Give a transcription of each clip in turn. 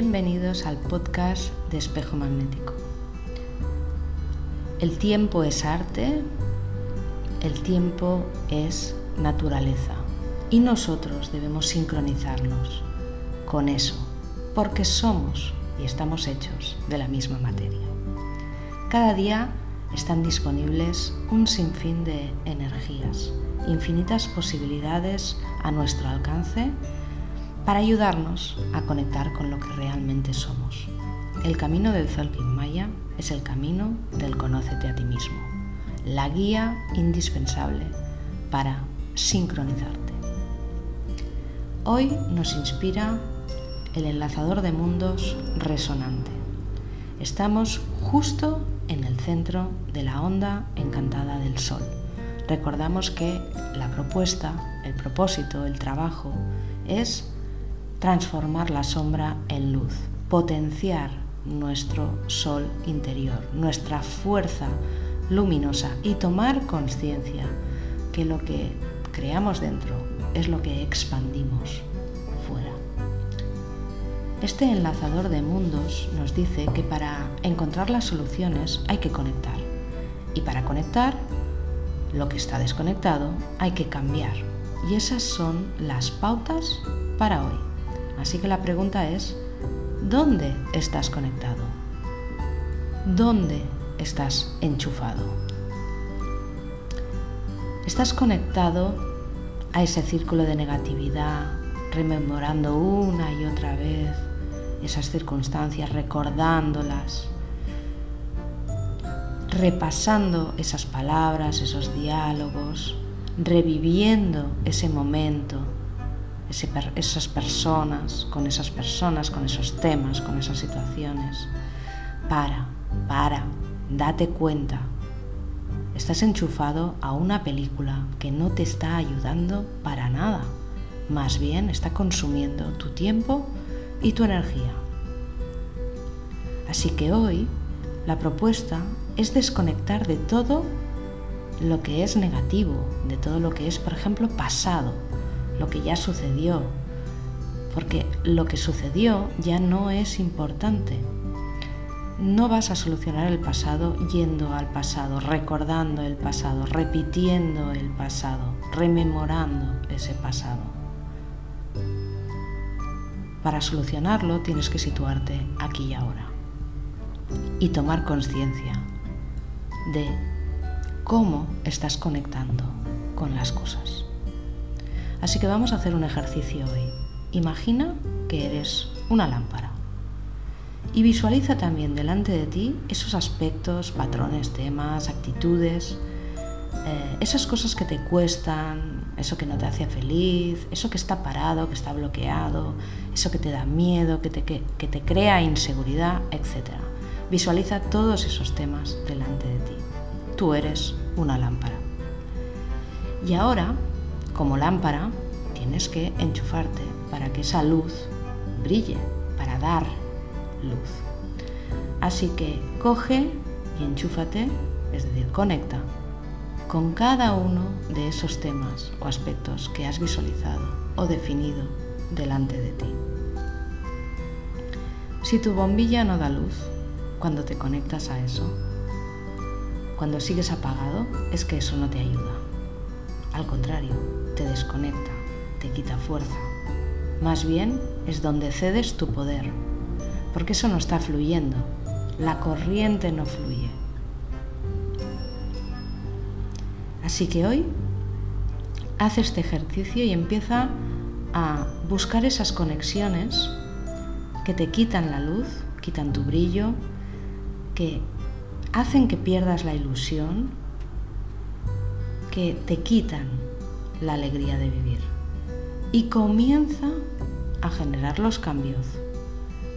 bienvenidos al podcast de Espejo Magnético. El tiempo es arte, el tiempo es naturaleza y nosotros debemos sincronizarnos con eso, porque somos y estamos hechos de la misma materia. Cada día están disponibles un sinfín de energías, infinitas posibilidades a nuestro alcance para ayudarnos a conectar con lo que realmente somos. El camino del Zolkin Maya es el camino del conócete a ti mismo, la guía indispensable para sincronizarte. Hoy nos inspira el enlazador de mundos resonante. Estamos justo en el centro de la onda encantada del Sol. Recordamos que la propuesta, el propósito, el trabajo es transformar la sombra en luz, potenciar nuestro sol interior, nuestra fuerza luminosa y tomar conciencia que lo que creamos dentro es lo que expandimos fuera. Este enlazador de mundos nos dice que para encontrar las soluciones hay que conectar y para conectar lo que está desconectado hay que cambiar y esas son las pautas para hoy. Así que la pregunta es, ¿dónde estás conectado? ¿Dónde estás enchufado? ¿Estás conectado a ese círculo de negatividad, rememorando una y otra vez esas circunstancias, recordándolas, repasando esas palabras, esos diálogos, reviviendo ese momento esas personas, con esas personas, con esos temas, con esas situaciones. Para, para, date cuenta. Estás enchufado a una película que no te está ayudando para nada. Más bien está consumiendo tu tiempo y tu energía. Así que hoy la propuesta es desconectar de todo lo que es negativo, de todo lo que es, por ejemplo, pasado, lo que ya sucedió, porque lo que sucedió ya no es importante. No vas a solucionar el pasado yendo al pasado, recordando el pasado, repitiendo el pasado, rememorando ese pasado. Para solucionarlo tienes que situarte aquí y ahora y tomar conciencia de cómo estás conectando con las cosas. Así que vamos a hacer un ejercicio hoy. Imagina que eres una lámpara y visualiza también delante de ti esos aspectos, patrones, temas, actitudes, eh, esas cosas que te cuestan, eso que no te hace feliz, eso que está parado, que está bloqueado, eso que te da miedo, que te, que te crea inseguridad, etc. Visualiza todos esos temas delante de ti. Tú eres una lámpara. Y ahora como lámpara, tienes que enchufarte para que esa luz brille, para dar luz. Así que coge y enchúfate, es decir, conecta con cada uno de esos temas o aspectos que has visualizado o definido delante de ti. Si tu bombilla no da luz cuando te conectas a eso, cuando sigues apagado, es que eso no te ayuda. Al contrario, te desconecta, te quita fuerza. Más bien es donde cedes tu poder, porque eso no está fluyendo, la corriente no fluye. Así que hoy haz este ejercicio y empieza a buscar esas conexiones que te quitan la luz, quitan tu brillo, que hacen que pierdas la ilusión, que te quitan la alegría de vivir y comienza a generar los cambios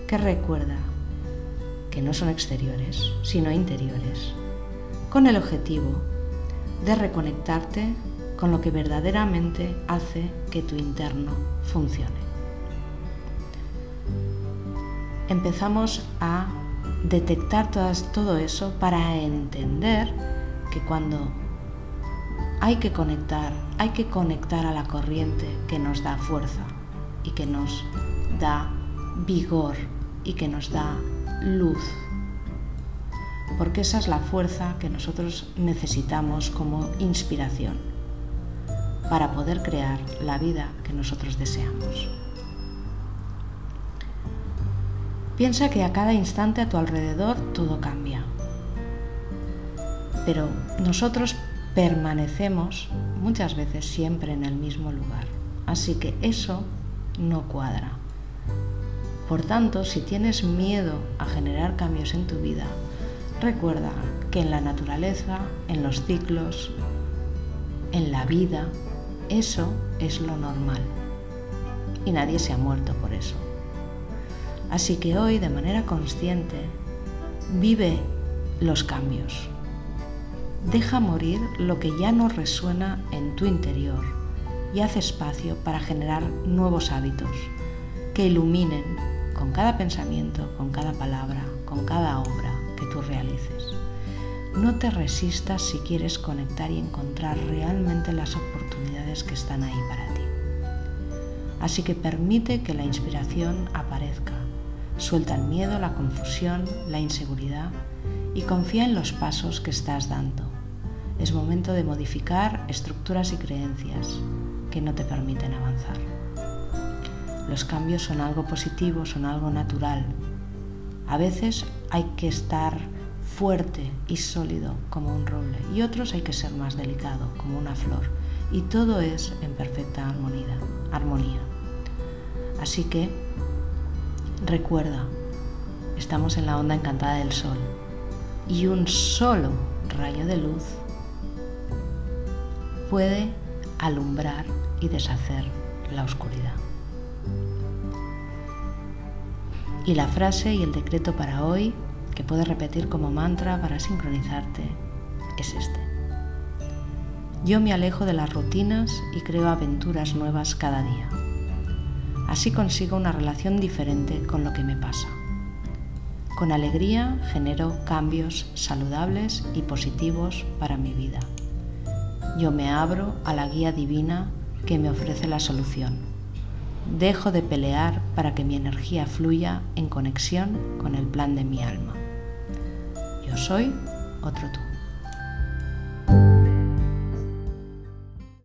que recuerda que no son exteriores, sino interiores, con el objetivo de reconectarte con lo que verdaderamente hace que tu interno funcione. Empezamos a detectar todo eso para entender que cuando hay que conectar, hay que conectar a la corriente que nos da fuerza y que nos da vigor y que nos da luz. Porque esa es la fuerza que nosotros necesitamos como inspiración para poder crear la vida que nosotros deseamos. Piensa que a cada instante a tu alrededor todo cambia. Pero nosotros permanecemos muchas veces siempre en el mismo lugar. Así que eso no cuadra. Por tanto, si tienes miedo a generar cambios en tu vida, recuerda que en la naturaleza, en los ciclos, en la vida, eso es lo normal. Y nadie se ha muerto por eso. Así que hoy, de manera consciente, vive los cambios. Deja morir lo que ya no resuena en tu interior y haz espacio para generar nuevos hábitos que iluminen con cada pensamiento, con cada palabra, con cada obra que tú realices. No te resistas si quieres conectar y encontrar realmente las oportunidades que están ahí para ti. Así que permite que la inspiración aparezca. Suelta el miedo, la confusión, la inseguridad y confía en los pasos que estás dando. Es momento de modificar estructuras y creencias que no te permiten avanzar. Los cambios son algo positivo, son algo natural. A veces hay que estar fuerte y sólido como un roble y otros hay que ser más delicado como una flor. Y todo es en perfecta armonía. Así que recuerda, estamos en la onda encantada del sol y un solo rayo de luz puede alumbrar y deshacer la oscuridad. Y la frase y el decreto para hoy, que puedes repetir como mantra para sincronizarte, es este. Yo me alejo de las rutinas y creo aventuras nuevas cada día. Así consigo una relación diferente con lo que me pasa. Con alegría genero cambios saludables y positivos para mi vida. Yo me abro a la guía divina que me ofrece la solución. Dejo de pelear para que mi energía fluya en conexión con el plan de mi alma. Yo soy otro tú.